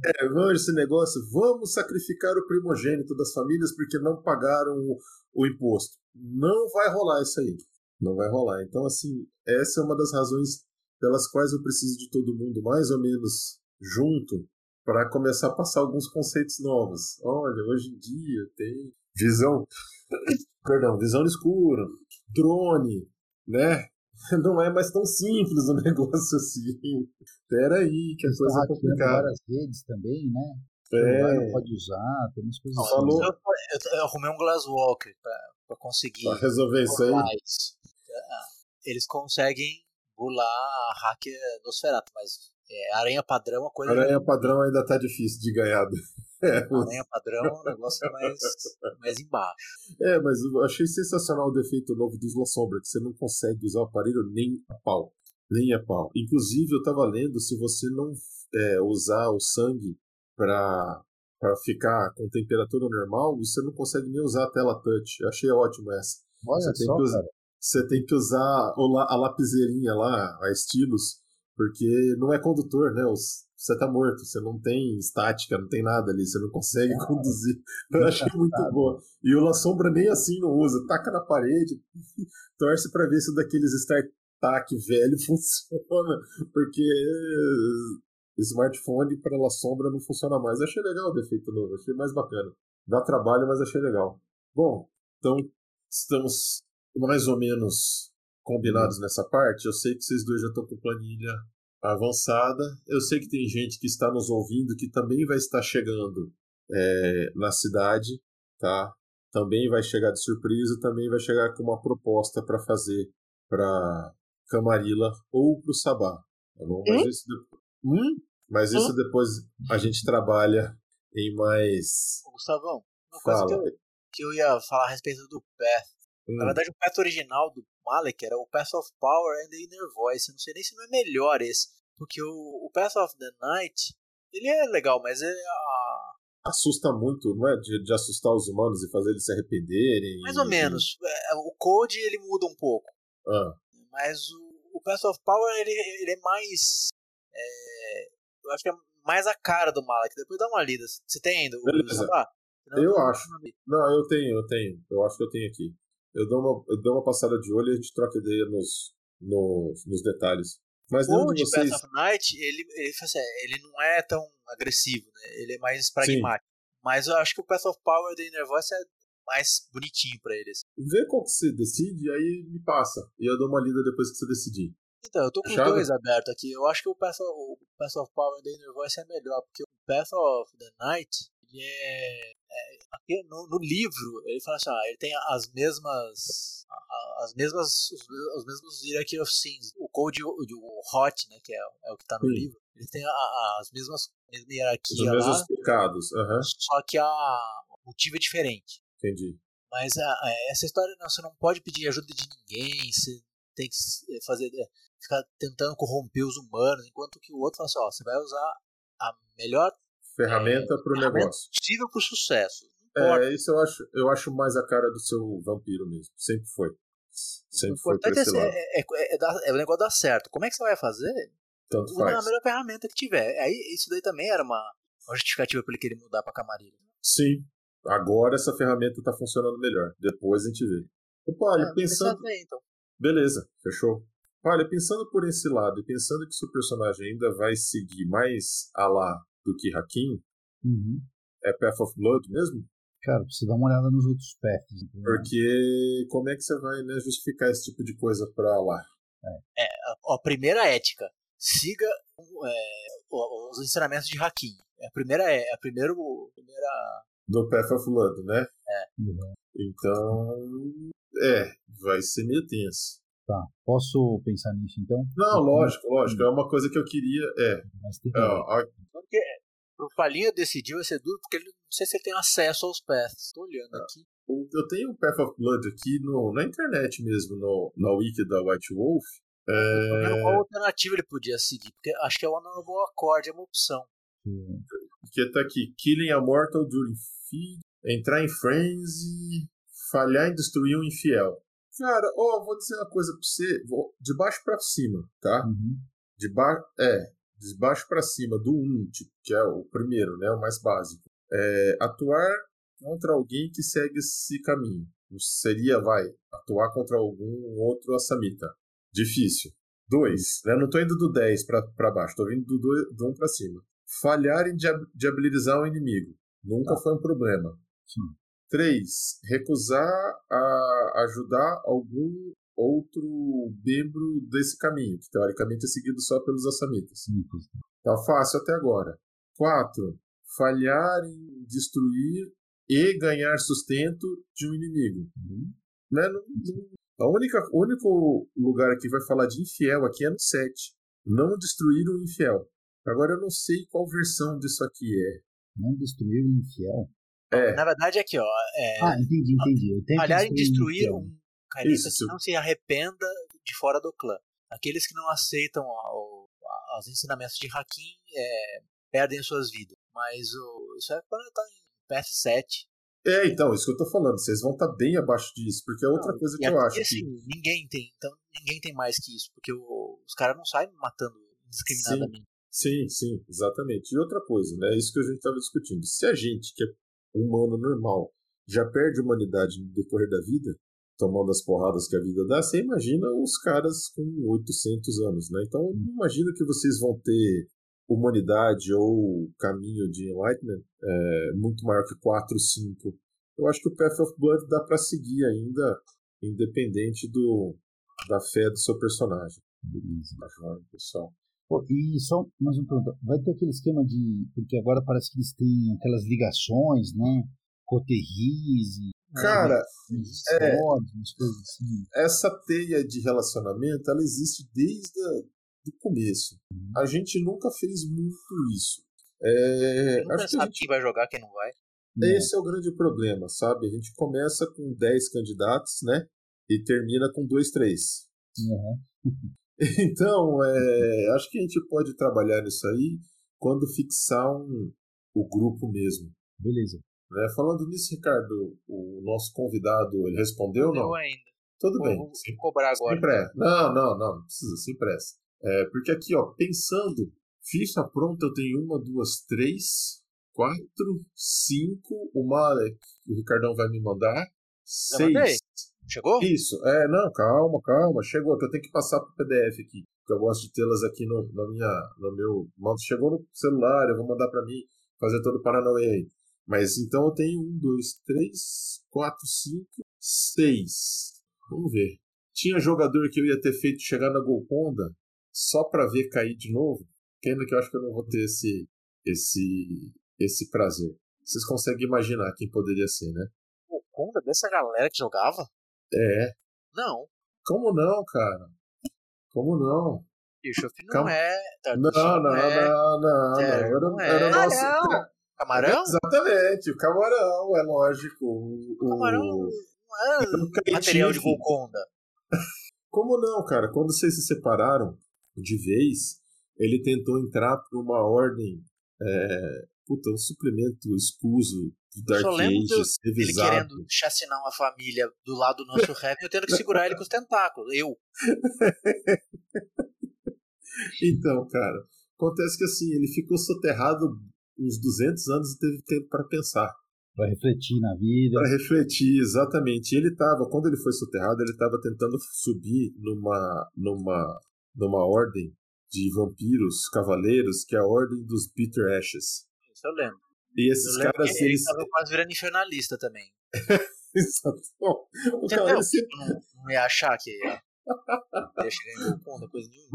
Speaker 2: É, vamos esse negócio, vamos sacrificar o primogênito das famílias porque não pagaram o, o imposto. Não vai rolar isso aí. Não vai rolar. Então, assim, essa é uma das razões pelas quais eu preciso de todo mundo mais ou menos junto para começar a passar alguns conceitos novos. Olha, hoje em dia tem visão, [COUGHS] perdão, visão escura, drone, né? [LAUGHS] Não é mais tão simples o [LAUGHS] negócio assim. Pera aí, que a Eles coisa é complicada.
Speaker 5: várias redes também, né?
Speaker 2: É.
Speaker 5: Não pode usar, tem umas coisas
Speaker 2: Falou.
Speaker 4: Eu, eu, eu, arrumei um Glasswalker para conseguir
Speaker 2: pra resolver isso aí.
Speaker 4: Eles conseguem bular a hacker Nosferatu, mas é, aranha padrão é a coisa.
Speaker 2: Aranha padrão ainda tá difícil de ganhar. [LAUGHS]
Speaker 4: É, aranha padrão o negócio é mais, mais embaixo.
Speaker 2: É, mas eu achei sensacional o defeito novo dos La Sombra, que você não consegue usar o aparelho nem a pau. Nem a pau. Inclusive, eu tava lendo, se você não é, usar o sangue para para ficar com temperatura normal, você não consegue nem usar a tela touch. Eu achei ótimo essa.
Speaker 5: Olha
Speaker 2: você
Speaker 5: só,
Speaker 2: tem que usar,
Speaker 5: cara.
Speaker 2: Você tem que usar a lapiseirinha lá, a estilos, porque não é condutor, né? Você tá morto, você não tem estática, não tem nada ali, você não consegue ah, conduzir. Eu achei muito [LAUGHS] boa. E o La Sombra nem assim não usa, taca na parede, [LAUGHS] torce para ver se daqueles Star TAC velho [LAUGHS] funciona, porque smartphone para la sombra não funciona mais. Achei legal o defeito novo, achei mais bacana. Dá trabalho, mas achei legal. Bom, então estamos mais ou menos combinados nessa parte. Eu sei que vocês dois já estão com planilha avançada. Eu sei que tem gente que está nos ouvindo que também vai estar chegando é, na cidade, tá? Também vai chegar de surpresa, também vai chegar com uma proposta para fazer para Camarilla ou para o Sabá, tá bom? Mas
Speaker 3: hum?
Speaker 2: isso, hum? Mas isso hum? depois a gente trabalha em mais.
Speaker 4: Gustavão, uma coisa que eu, que eu, ia falar a respeito do Path. Hum. Na verdade, o Path original do Malek era o Path of Power and the Inner Voice. Eu não sei nem se não é melhor esse. Porque o, o Path of the Night, ele é legal, mas é a,
Speaker 2: assusta muito, não é? De, de, assustar os humanos e fazer eles se arrependerem.
Speaker 4: Mais ou e... menos. É, o Code ele muda um pouco.
Speaker 2: Ah.
Speaker 4: Mas o, o Path of Power ele, ele é mais. É, eu acho que é mais a cara do Malak. Depois dá uma lida. Você tem ainda?
Speaker 2: Beleza. Ah, não, eu acho. Não, eu tenho, eu tenho. Eu acho que eu tenho aqui. Eu dou uma, eu dou uma passada de olho e a gente troca ideia nos, nos, nos detalhes. Mas
Speaker 4: o
Speaker 2: de vocês...
Speaker 4: Path of Night, ele, ele, assim, ele não é tão agressivo, né? Ele é mais pragmático. Sim. Mas eu acho que o Path of Power da Inner Voice é mais bonitinho pra eles.
Speaker 2: Vê qual que você decide, aí me passa. E eu dou uma lida depois que você decidir.
Speaker 4: Então, eu tô com Fechado? dois abertos aqui. Eu acho que o Path, of, o Path of Power da Inner Voice é melhor, porque o Path of the Night, ele é, é no, no, livro, ele fala assim, ah, ele tem as mesmas as mesmas os, os mesmos hierarchy of sins. O code o, o hot, né, que é, é o que tá no Sim. livro, ele tem a, a, as mesmas mesma hierarquia
Speaker 2: Os mesmos
Speaker 4: lá,
Speaker 2: pecados, uhum.
Speaker 4: só que a, o motivo é diferente.
Speaker 2: Entendi.
Speaker 4: Mas a, a, essa história, não, você não pode pedir ajuda de ninguém, você tem que fazer, é, ficar tentando corromper os humanos, enquanto que o outro fala assim, ó, você vai usar a melhor
Speaker 2: ferramenta é, para o negócio.
Speaker 4: possível para o sucesso.
Speaker 2: É, isso eu acho, eu acho mais a cara do seu vampiro mesmo. Sempre foi. Sempre foi esse
Speaker 4: é,
Speaker 2: lado.
Speaker 4: É, é, é, é, o negócio dar certo. Como é que você vai fazer?
Speaker 2: Tanto
Speaker 4: Usa
Speaker 2: faz.
Speaker 4: a melhor ferramenta que tiver. Aí isso daí também era uma, uma justificativa para ele querer mudar para Camarilha.
Speaker 2: Sim. Agora essa ferramenta está funcionando melhor. Depois a gente vê. Opa, olha, é, pensando.
Speaker 4: Então.
Speaker 2: Beleza, fechou. Olha, pensando por esse lado e pensando que seu personagem ainda vai seguir mais a lá do que Hakim,
Speaker 5: uhum.
Speaker 2: é Path of Blood mesmo?
Speaker 5: Cara, precisa dar uma olhada nos outros paths. Entendeu?
Speaker 2: Porque como é que você vai né, justificar esse tipo de coisa pra lá?
Speaker 4: É, é a, a primeira ética. Siga é, os ensinamentos de Hakim. É a primeira é a primeira, primeira
Speaker 2: do Path of Blood, né?
Speaker 4: É.
Speaker 5: Uhum.
Speaker 2: Então, é, vai ser meio tenso.
Speaker 5: Tá. Posso pensar nisso então?
Speaker 2: Não, lógico, lógico. É uma coisa que eu queria. É.
Speaker 5: Mas tem
Speaker 2: é, ó,
Speaker 4: porque o Palinha decidiu vai ser duro porque ele não sei se ele tem acesso aos paths. Tô olhando
Speaker 2: é.
Speaker 4: aqui.
Speaker 2: Eu tenho o Path of Blood aqui no, na internet mesmo, no, na wiki da White Wolf. É...
Speaker 4: Qual alternativa ele podia seguir? Porque acho que é o Honorable Accord, é uma opção.
Speaker 2: Porque tá aqui: Killing a Mortal during feed, entrar em frenzy, falhar em destruir um infiel. Cara, ó, vou dizer uma coisa pra você, vou, de baixo pra cima, tá?
Speaker 5: Uhum.
Speaker 2: De baixo, é, de baixo para cima do 1, tipo, que é o primeiro, né, o mais básico. É, atuar contra alguém que segue esse caminho. Seria, vai, atuar contra algum outro assamita. Difícil. 2. Né? Não estou indo do 10 para baixo, estou indo do 1 do um para cima. Falhar em diabilizar um inimigo. Nunca ah. foi um problema.
Speaker 5: Sim.
Speaker 2: 3. Recusar a ajudar algum outro membro desse caminho, que teoricamente é seguido só pelos assamitas. Tá fácil até agora. 4. Falhar em destruir e ganhar sustento de um inimigo.
Speaker 5: Uhum.
Speaker 2: Né? A única, o único lugar que vai falar de infiel aqui é no 7. Não destruir o infiel. Agora eu não sei qual versão disso aqui é.
Speaker 5: Não destruir o infiel?
Speaker 2: É.
Speaker 4: Na verdade, aqui, ó. É...
Speaker 5: Ah, entendi, entendi.
Speaker 4: Falhar em destruir um carista que não se arrependa de fora do clã. Aqueles que não aceitam os ensinamentos de Hakim é, perdem suas vidas. Mas o, isso é quando tá em Path 7.
Speaker 2: É, então, isso que eu tô falando. Vocês vão estar tá bem abaixo disso, porque é outra não, coisa que eu acho.
Speaker 4: Assim,
Speaker 2: que...
Speaker 4: ninguém tem, então ninguém tem mais que isso, porque o, os caras não saem matando indiscriminadamente.
Speaker 2: Sim, sim, sim, exatamente. E outra coisa, né? Isso que a gente estava discutindo. Se a gente, que é humano normal, já perde humanidade no decorrer da vida, tomando as porradas que a vida dá, você imagina os caras com 800 anos, né? Então, não imagino que vocês vão ter humanidade ou caminho de Enlightenment é, muito maior que 4, 5. Eu acho que o Path of Blood dá para seguir ainda, independente do, da fé do seu personagem.
Speaker 5: Beleza.
Speaker 2: Acho, pessoal.
Speaker 5: E só mais uma pergunta, vai ter aquele esquema de. Porque agora parece que eles têm aquelas ligações, né? Coterris e.
Speaker 2: Cara,
Speaker 5: é, histórias, coisas assim.
Speaker 2: essa teia de relacionamento, ela existe desde o começo.
Speaker 5: Uhum.
Speaker 2: A gente nunca fez muito isso. É,
Speaker 4: Nunca
Speaker 2: acho que a
Speaker 4: sabe
Speaker 2: gente
Speaker 4: quem vai jogar, quem não vai.
Speaker 2: Esse é o grande problema, sabe? A gente começa com 10 candidatos, né? E termina com 2, 3.
Speaker 5: Uhum. [LAUGHS] [LAUGHS]
Speaker 2: Então, é, acho que a gente pode trabalhar nisso aí quando fixar um, o grupo mesmo.
Speaker 5: Beleza.
Speaker 2: Né? Falando nisso, Ricardo, o nosso convidado, ele respondeu ou não?
Speaker 4: Ainda.
Speaker 2: Tudo bem.
Speaker 4: Vou, vou cobrar agora.
Speaker 2: sem pressa. Não, não, não, não precisa, sem pressa. É, porque aqui, ó, pensando, ficha pronta, eu tenho uma, duas, três, quatro, cinco, uma que o Ricardão vai me mandar, seis.
Speaker 4: Chegou?
Speaker 2: Isso, é, não, calma, calma, chegou, que eu tenho que passar pro PDF aqui, porque eu gosto de tê-las aqui no, na minha, no meu, chegou no celular, eu vou mandar para mim, fazer todo o Paranauê aí. Mas então eu tenho um, dois, três, quatro, cinco, seis. Vamos ver. Tinha jogador que eu ia ter feito chegar na Golconda só para ver cair de novo, pena que eu acho que eu não vou ter esse, esse, esse prazer. Vocês conseguem imaginar quem poderia ser, né?
Speaker 4: Pô, conta dessa galera que jogava?
Speaker 2: É,
Speaker 4: Não.
Speaker 2: como não, cara? Como não?
Speaker 4: Bischoff não
Speaker 2: Calma.
Speaker 4: é.
Speaker 2: Não, não, não,
Speaker 4: é.
Speaker 2: não, não. Era,
Speaker 4: não é.
Speaker 2: era o nosso.
Speaker 3: Camarão.
Speaker 4: Camarão?
Speaker 2: Exatamente, o camarão, é lógico. O, o-
Speaker 4: Camarão não é material de Golconda. [LAUGHS]
Speaker 2: Como não, cara? Quando vocês se separaram de vez, ele tentou entrar por uma ordem. É, puta, um suplemento escuso Dark
Speaker 4: Só lembro
Speaker 2: Ages,
Speaker 4: do- Ele querendo chacinar uma família do lado do nosso [LAUGHS] rap e eu tendo que segurar ele com os tentáculos. Eu. [LAUGHS]
Speaker 2: Então, cara, acontece que assim, ele ficou soterrado uns 200 anos e teve tempo para pensar.
Speaker 5: Pra refletir na vida.
Speaker 2: Para refletir, exatamente. E ele estava, quando ele foi soterrado, ele estava tentando subir numa, numa, numa ordem de vampiros, cavaleiros, que é a ordem dos Bitter Ashes.
Speaker 4: Isso eu lembro.
Speaker 2: E esses caras,
Speaker 4: que ele
Speaker 2: eles.
Speaker 4: tava quase virando infernalista também. [LAUGHS]
Speaker 2: Exato. Bom, o
Speaker 4: Entendeu?
Speaker 2: cara, esse-
Speaker 4: Tipo, não, não ia achar que ia.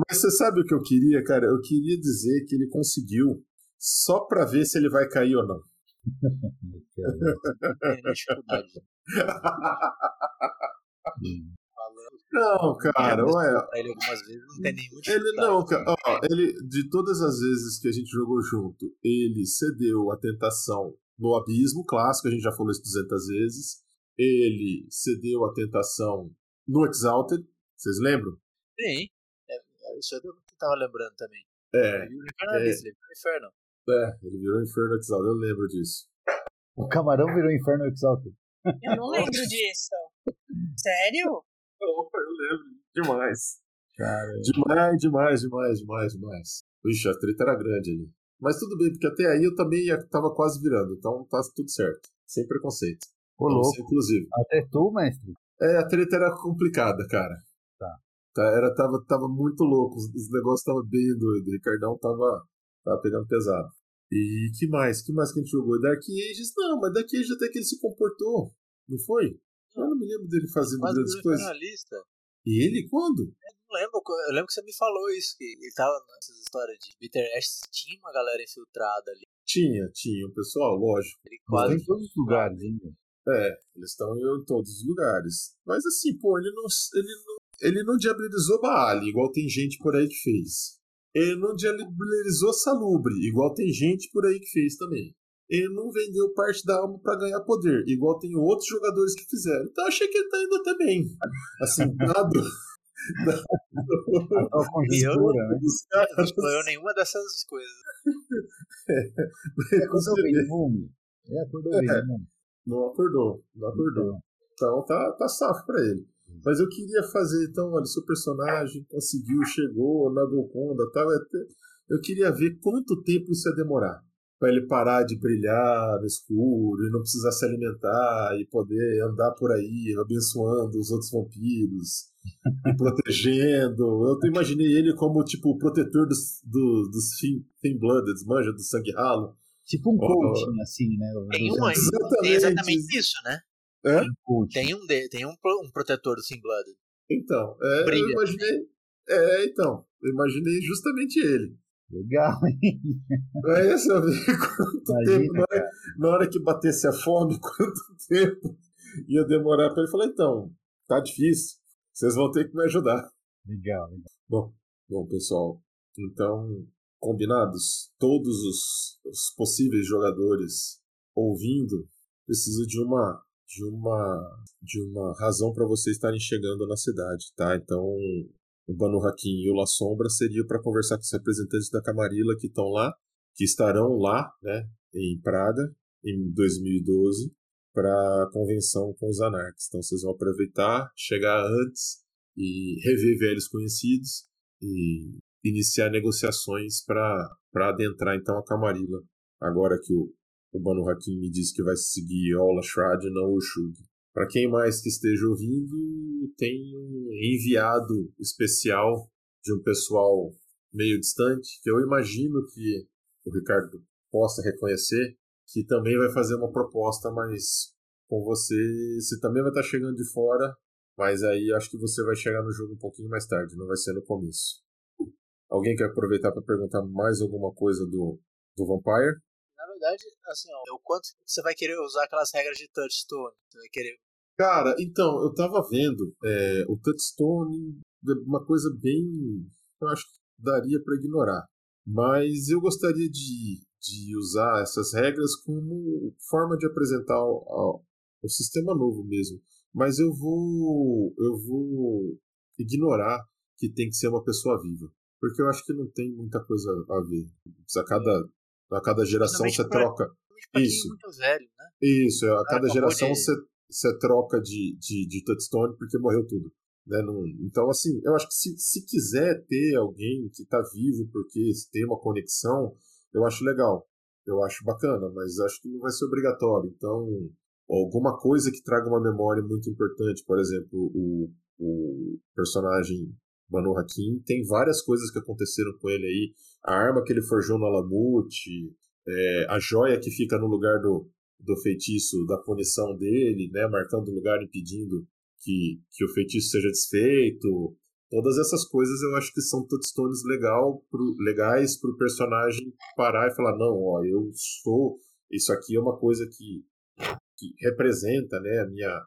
Speaker 2: Mas você sabe o que eu queria, cara? Eu queria dizer que ele conseguiu só para ver se ele vai cair ou não. [LAUGHS]
Speaker 4: Nenhuma dificuldade.
Speaker 2: Não, cara, ué,
Speaker 4: ele algumas vezes, não tem nenhuma
Speaker 2: Ele
Speaker 4: dificuldade.
Speaker 2: não, cara. Ó, ele, de todas as vezes que a gente jogou junto, ele cedeu a tentação no abismo clássico, a gente já falou isso 200 vezes. Ele cedeu a tentação no Exalted, vocês lembram?
Speaker 4: Sim. É, é, isso eu que tava lembrando também.
Speaker 2: É,
Speaker 4: Ele virou ele virou inferno.
Speaker 2: é, ele virou Inferno Exalted, eu lembro disso.
Speaker 5: O camarão virou inferno exalted.
Speaker 3: Eu não lembro disso. Sério?
Speaker 2: Eu lembro demais.
Speaker 5: Cara,
Speaker 2: Demais, demais, demais, demais, demais. Ixi, a treta era grande ali. Mas tudo bem, porque até aí eu também ia- tava quase virando, então tá tudo certo. Sem preconceito.
Speaker 5: ô
Speaker 2: Você,
Speaker 5: louco.
Speaker 2: inclusive.
Speaker 5: Até tu, mestre.
Speaker 2: É, a treta era complicada, cara.
Speaker 5: Tá.
Speaker 2: Tá, era, tava, tava muito louco, os, os negócios estavam bem doidos. O Ricardão tava, tava pegando pesado. E que mais? que mais que a gente jogou? Dark Ages? Não, mas Dark Ages até que ele se comportou, não foi? Eu não me lembro dele fazendo
Speaker 4: Quase
Speaker 2: grandes
Speaker 4: virou
Speaker 2: coisas.
Speaker 4: infernalista.
Speaker 2: E ele, quando?
Speaker 4: Não lembro, eu lembro que você me falou isso, que ele tava nessas histórias de Bitter Ash, tinha uma galera infiltrada ali.
Speaker 2: Tinha, tinha, o pessoal, lógico.
Speaker 4: Ele quase.
Speaker 5: em todos os lugares ainda.
Speaker 2: É, eles estão em todos os lugares. Mas assim, pô, ele não, ele não, ele não diabilizou Baali, igual tem gente por aí que fez. Ele não diabilizou Salubre, igual tem gente por aí que fez também. Ele não vendeu parte da alma pra ganhar poder, igual tem outros jogadores que fizeram. Então eu achei que ele tá indo até bem. Assim, dado.
Speaker 5: Até a conjuntura, né?
Speaker 2: dos
Speaker 4: Não escolheu nenhuma dessas coisas.
Speaker 5: Acordou bem, Vume. É, acordou bem, né?
Speaker 2: Não acordou, não acordou. Então tá, tá safo pra ele. Mas eu queria fazer, então, olha, seu personagem conseguiu, chegou na Golconda tal. é até- Eu queria ver quanto tempo isso ia demorar. Para ele parar de brilhar no escuro e não precisar se alimentar e poder andar por aí abençoando os outros vampiros e [LAUGHS] protegendo. Eu imaginei ele como tipo o protetor dos, dos, dos Thin Blooded, manja do sangue ralo.
Speaker 5: Tipo um coaching, assim, né?
Speaker 4: Tem um aí. Tem exatamente isso, né?
Speaker 2: É?
Speaker 4: Tem um, tem um, um protetor do Thin Blooded.
Speaker 2: Então, é, eu imaginei. É, então, eu imaginei justamente ele.
Speaker 5: Legal, hein?
Speaker 2: É isso, eu vi quanto Imagina, tempo, na hora, na hora, que batesse a fome, [LAUGHS] quanto tempo ia demorar para ele falar, então, tá difícil, vocês vão ter que me ajudar.
Speaker 5: Legal, legal.
Speaker 2: Bom, bom, pessoal, então, combinados, todos os, os possíveis jogadores ouvindo, precisa de uma de uma de uma razão para vocês estarem chegando na cidade, tá? Então, o Banu Hakim e o La Sombra seria para conversar com os representantes da Camarilla que estão lá, que estarão lá, né, em Praga, em 2012, para a convenção com os anarques. Então vocês vão aproveitar, chegar antes e rever velhos conhecidos e iniciar negociações para adentrar então a Camarilla. Agora que o, o Banu Hakim me disse que vai seguir Ola Shrad e não o Shug. Para quem mais que esteja ouvindo, tem um enviado especial de um pessoal meio distante, que eu imagino que o Ricardo possa reconhecer, que também vai fazer uma proposta, mas com você, você também vai estar chegando de fora, mas aí acho que você vai chegar no jogo um pouquinho mais tarde, não vai ser no começo. Alguém quer aproveitar para perguntar mais alguma coisa do, do Vampire?
Speaker 4: Verdade, assim, ó, o quanto você vai querer usar aquelas regras de touchstone? Você vai querer.
Speaker 2: Cara, então, eu tava vendo é, o touchstone, uma coisa bem. Eu acho que daria para ignorar. Mas eu gostaria de, de usar essas regras como forma de apresentar o, o sistema novo mesmo. Mas eu vou. Eu vou ignorar que tem que ser uma pessoa viva. Porque eu acho que não tem muita coisa a ver. A cada a cada geração você troca. Isso.
Speaker 4: Muito velho, né?
Speaker 2: Isso, a cada geração você, você troca de, de, de touchstone porque morreu tudo. Né? Não, então, assim, eu acho que se, se quiser ter alguém que está vivo porque tem uma conexão, eu acho legal. Eu acho bacana, mas acho que não vai ser obrigatório. Então, alguma coisa que traga uma memória muito importante, por exemplo, o, o personagem Manu Hakim tem várias coisas que aconteceram com ele aí a arma que ele forjou no Alamute, é, a joia que fica no lugar do, do feitiço da punição dele, né, marcando o lugar impedindo que, que o feitiço seja desfeito. Todas essas coisas eu acho que são touchstones legal pro, legais para o personagem parar e falar: não, ó, eu sou. Isso aqui é uma coisa que, que representa né, a, minha,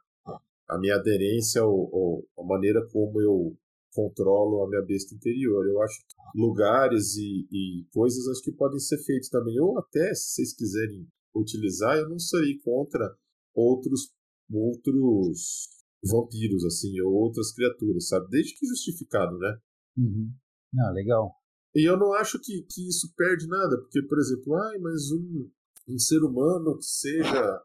Speaker 2: a minha aderência ou, ou a maneira como eu controlo a minha besta interior. Eu acho que lugares e, e coisas acho que podem ser feitos também. Ou até, se vocês quiserem utilizar, eu não serei contra outros outros vampiros, assim, ou outras criaturas, sabe? Desde que justificado, né?
Speaker 5: Uhum. Ah, legal.
Speaker 2: E eu não acho que, que isso perde nada, porque, por exemplo, ai, mas um, um ser humano que seja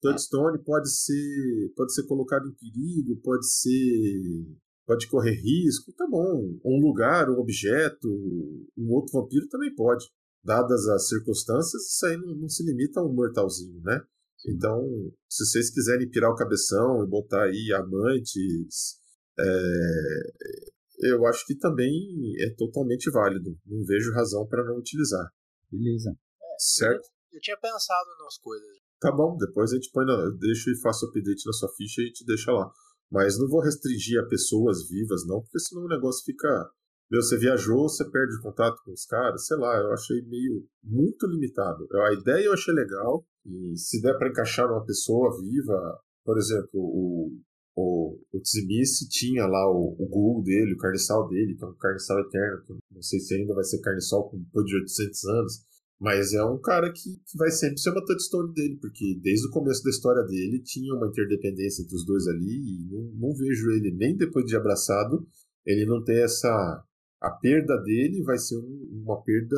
Speaker 2: touchstone pode ser pode ser colocado em perigo, pode ser pode correr risco, tá bom. Um lugar, um objeto, um outro vampiro também pode. Dadas as circunstâncias, isso aí não, não se limita a um mortalzinho, né? Então, se vocês quiserem pirar o cabeção e botar aí amantes, é, eu acho que também é totalmente válido. Não vejo razão para não utilizar.
Speaker 5: Beleza.
Speaker 2: É, certo?
Speaker 4: Eu, eu, tinha pensado nas coisas.
Speaker 2: Tá bom, depois a gente põe na, deixa e faço update na sua ficha e a gente deixa lá. Mas não vou restringir a pessoas vivas, não, porque senão o negócio fica. Meu, você viajou, você perde contato com os caras, sei lá, eu achei meio muito limitado. A ideia eu achei legal, e se der para encaixar numa pessoa viva, por exemplo, o, o, o Tzimice tinha lá o, o Google dele, o carniçal dele, que é um carniçal eterno, que não sei se ainda vai ser carniçal com depois de 800 anos, mas é um cara que, vai sempre ser uma touchstone dele, porque desde o começo da história dele tinha uma interdependência entre os dois ali, e não, não vejo ele nem depois de abraçado, ele não tem essa. A perda dele vai ser um, uma perda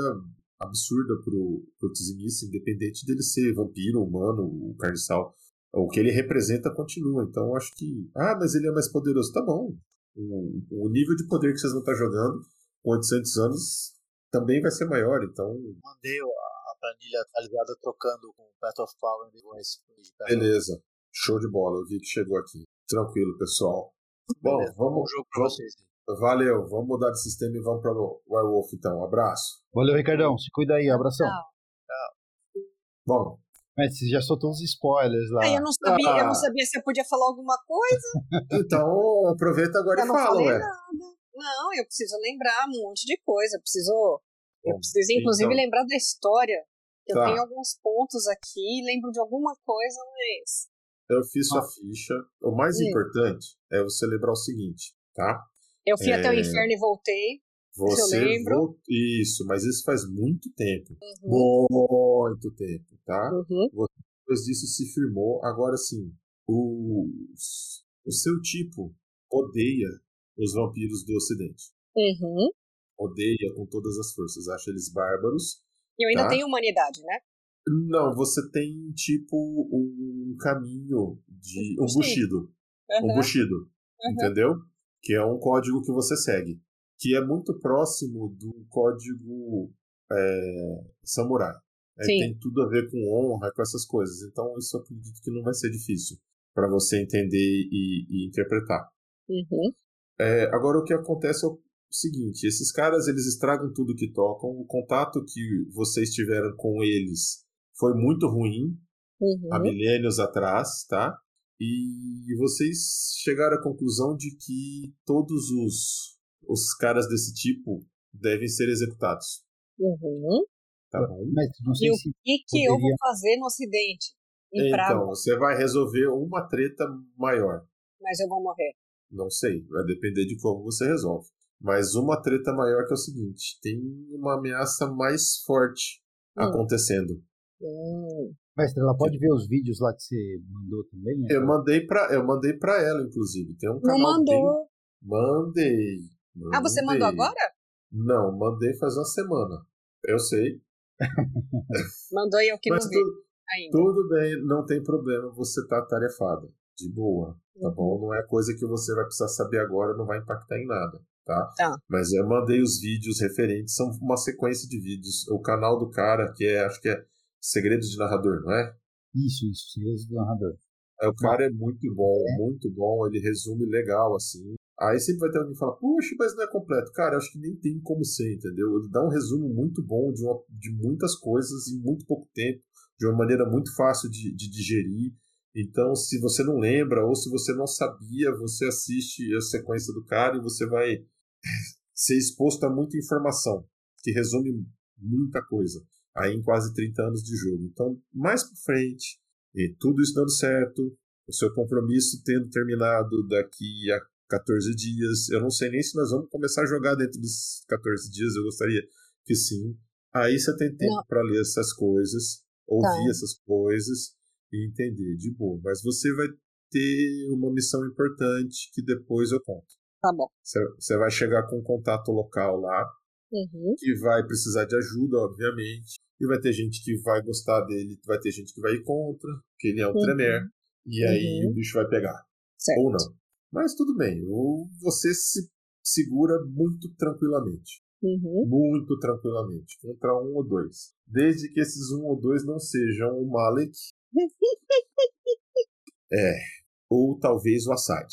Speaker 2: absurda pro, pro Tzimice, independente dele ser vampiro, humano, o carniçal. O que ele representa continua. Então eu acho que. Ah, mas ele é mais poderoso. Tá bom. O, o nível de poder que vocês vão estar jogando com 800 anos também vai ser maior, então.
Speaker 4: Mandei a a planilha atualizada trocando com Path of Power e Voice.
Speaker 2: Beleza. Show de bola. Eu vi que chegou aqui. Tranquilo, pessoal. Bom,
Speaker 4: Beleza,
Speaker 2: vamos.
Speaker 4: bom jogo pra vocês.
Speaker 2: Valeu. Vamos mudar de sistema e vamos para o Werewolf, então. Um abraço.
Speaker 5: Valeu, Ricardão. Se cuida aí. Abração.
Speaker 3: Tchau.
Speaker 2: Bom,
Speaker 5: Mas você já soltou uns spoilers lá.
Speaker 3: Aí eu não sabia, eu
Speaker 2: Ah.
Speaker 3: não sabia se eu podia falar alguma coisa. [LAUGHS]
Speaker 2: então aproveita agora
Speaker 3: eu
Speaker 2: e
Speaker 3: não
Speaker 2: fala,
Speaker 3: falei
Speaker 2: ué.
Speaker 3: nada. Não, eu preciso lembrar um monte de coisa. Eu preciso, eu preciso inclusive
Speaker 2: então.
Speaker 3: lembrar da história. Eu
Speaker 2: Tá.
Speaker 3: tenho alguns pontos aqui, lembro de alguma coisa, mas.
Speaker 2: Eu fiz
Speaker 3: Ah.
Speaker 2: sua ficha. O mais
Speaker 3: Hum.
Speaker 2: importante é você lembrar o seguinte, tá?
Speaker 3: Eu fui até o
Speaker 2: É.
Speaker 3: inferno e voltei.
Speaker 2: Você
Speaker 3: eu lembro.
Speaker 2: vo- Isso, mas isso faz muito tempo.
Speaker 3: Uhum.
Speaker 2: Muito tempo, tá?
Speaker 3: Uhum.
Speaker 2: Depois disso se firmou. Agora sim, o, o seu tipo odeia os vampiros do ocidente.
Speaker 3: Uhum.
Speaker 2: Odeia com todas as forças. Acha eles bárbaros.
Speaker 3: E eu ainda
Speaker 2: Tá.
Speaker 3: tenho humanidade, né?
Speaker 2: Não, você tem tipo um caminho de. Um
Speaker 3: Bushido.
Speaker 2: bushido. Um
Speaker 3: Uhum.
Speaker 2: bushido.
Speaker 3: Uhum.
Speaker 2: Entendeu? Que é um código que você segue. Que é muito próximo do código é, samurai. É, tem tudo a ver com honra, com essas coisas. Então, isso eu acredito que não vai ser difícil para você entender e, e interpretar.
Speaker 3: Uhum.
Speaker 2: É, agora, o que acontece é o seguinte: esses caras eles estragam tudo que tocam. O contato que vocês tiveram com eles foi muito ruim há
Speaker 3: Uhum.
Speaker 2: milênios atrás, tá? E vocês chegaram à conclusão de que todos os, os caras desse tipo devem ser executados,
Speaker 3: Uhum.
Speaker 2: tá bom?
Speaker 5: Mas não sei
Speaker 3: E o
Speaker 5: se.
Speaker 3: que, que eu vou fazer no ocidente? Em
Speaker 2: Então,
Speaker 3: Praga,
Speaker 2: você vai resolver uma treta maior.
Speaker 3: mas eu vou morrer.
Speaker 2: Não sei, vai depender de como você resolve. Mas uma treta maior que é o seguinte: tem uma ameaça mais forte
Speaker 3: Hum.
Speaker 2: acontecendo.
Speaker 3: Hum.
Speaker 5: Mestre, ela pode ver os vídeos lá que você mandou também? né?
Speaker 2: Eu mandei pra, eu mandei pra ela, inclusive. Tem um
Speaker 3: Não
Speaker 2: canal bem.
Speaker 3: mandou.
Speaker 2: Mandei.
Speaker 3: Ah, você mandou
Speaker 2: mandei.
Speaker 3: agora?
Speaker 2: Não, mandei faz uma semana. Eu sei.
Speaker 3: Mandou e eu que
Speaker 2: Mas
Speaker 3: não vi
Speaker 2: tu-
Speaker 3: ainda.
Speaker 2: tudo bem, não tem problema, você tá tarefada. De boa, tá
Speaker 3: Uhum.
Speaker 2: bom? Não é coisa que você vai precisar saber agora, não vai impactar em nada, tá?
Speaker 3: Tá.
Speaker 2: Mas eu mandei os vídeos referentes, são uma sequência de vídeos. O canal do cara, que é, acho que é Segredos de Narrador, não é?
Speaker 5: Isso, isso, Segredos do Narrador.
Speaker 2: É, O cara é muito bom, muito bom, ele resume legal, assim. Aí sempre vai ter alguém que fala, puxa, mas não é completo. Cara, eu acho que nem tem como ser, entendeu? Ele dá um resumo muito bom de, uma- de muitas coisas em muito pouco tempo, de uma maneira muito fácil de, de digerir. Então, se você não lembra ou se você não sabia, você assiste a sequência do cara e você vai [LAUGHS] ser exposto a muita informação, que resume muita coisa, aí em quase 30 anos de jogo. Então, mais pra frente, e tudo isso dando certo, o seu compromisso tendo terminado daqui a 14 dias. Eu não sei nem se nós vamos começar a jogar dentro dos 14 dias, eu gostaria que sim. Aí você tem tempo para ler essas coisas, ouvir
Speaker 3: Tá.
Speaker 2: essas coisas e entender de boa. Mas você vai ter uma missão importante que depois eu conto.
Speaker 3: Tá bom.
Speaker 2: Você vai chegar com um contato local lá,
Speaker 3: Uhum.
Speaker 2: que vai precisar de ajuda, obviamente. E vai ter gente que vai gostar dele, vai ter gente que vai ir contra, que ele é um
Speaker 3: Uhum.
Speaker 2: tremer. E aí
Speaker 3: Uhum.
Speaker 2: o bicho vai pegar.
Speaker 3: Certo.
Speaker 2: Ou não. Mas tudo bem, você se segura muito tranquilamente.
Speaker 3: Uhum.
Speaker 2: Muito tranquilamente. Contra um ou dois. Desde que esses um ou dois não sejam o Malek. É. Ou talvez o Assad.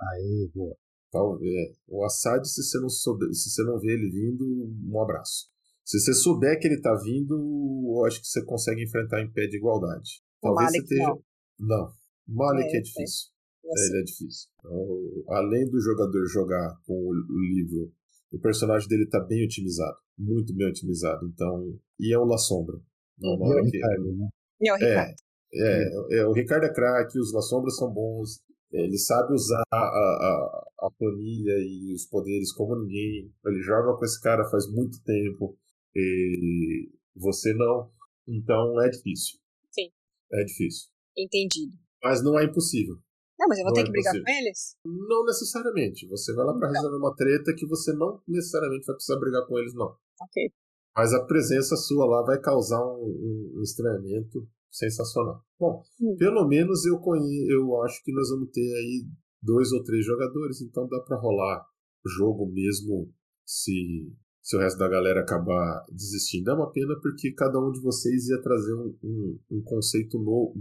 Speaker 5: Aê, boa.
Speaker 2: Talvez. O Assad, se você não souber, se você não vê ele vindo, um abraço. Se você souber que ele tá vindo, eu acho que você consegue enfrentar em pé de igualdade. Talvez você esteja.
Speaker 3: não.
Speaker 2: Não. Malek
Speaker 3: É,
Speaker 2: é,
Speaker 3: eu
Speaker 2: difícil. É, ele é difícil. Então, além do jogador jogar com o livro, o personagem dele tá bem otimizado. Muito bem otimizado. Então. E é o La Sombra. Não, é que-
Speaker 5: Ricardo, né?
Speaker 3: E o
Speaker 2: é,
Speaker 3: Ricardo.
Speaker 2: é, é, o Ricardo é craque, os La Sombras são bons. Ele sabe usar a, a, a planilha e os poderes como ninguém. Ele joga com esse cara faz muito tempo. E você não. Então é difícil.
Speaker 3: Sim.
Speaker 2: É difícil.
Speaker 3: Entendido.
Speaker 2: Mas não é impossível.
Speaker 3: Não, mas eu vou
Speaker 2: Não
Speaker 3: ter
Speaker 2: é
Speaker 3: que brigar
Speaker 2: possível.
Speaker 3: com eles?
Speaker 2: Não necessariamente. Você vai lá pra resolver uma treta que você não necessariamente vai precisar brigar com eles, não.
Speaker 3: Ok.
Speaker 2: Mas a presença sua lá vai causar um, um estranhamento sensacional. Bom, pelo menos eu conhe... eu acho que nós vamos ter aí dois ou três jogadores, então dá pra rolar o jogo mesmo se se o resto da galera acabar desistindo. É uma pena porque cada um de vocês ia trazer um, um, um conceito novo.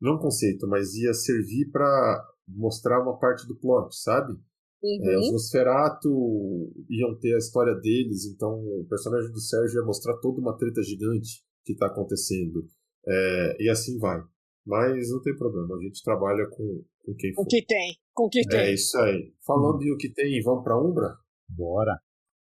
Speaker 2: Não um conceito, mas ia servir para mostrar uma parte do plot, sabe?
Speaker 3: Uhum.
Speaker 2: É, os Nosferatu iam ter a história deles, então o personagem do Sérgio ia mostrar toda uma treta gigante que está acontecendo. É, e assim vai. Mas não tem problema, a gente trabalha com, com quem
Speaker 3: O
Speaker 2: for.
Speaker 3: que tem? Com o que
Speaker 2: É
Speaker 3: tem?
Speaker 2: isso aí. Falando em o que tem, vamos pra Umbra?
Speaker 5: Bora.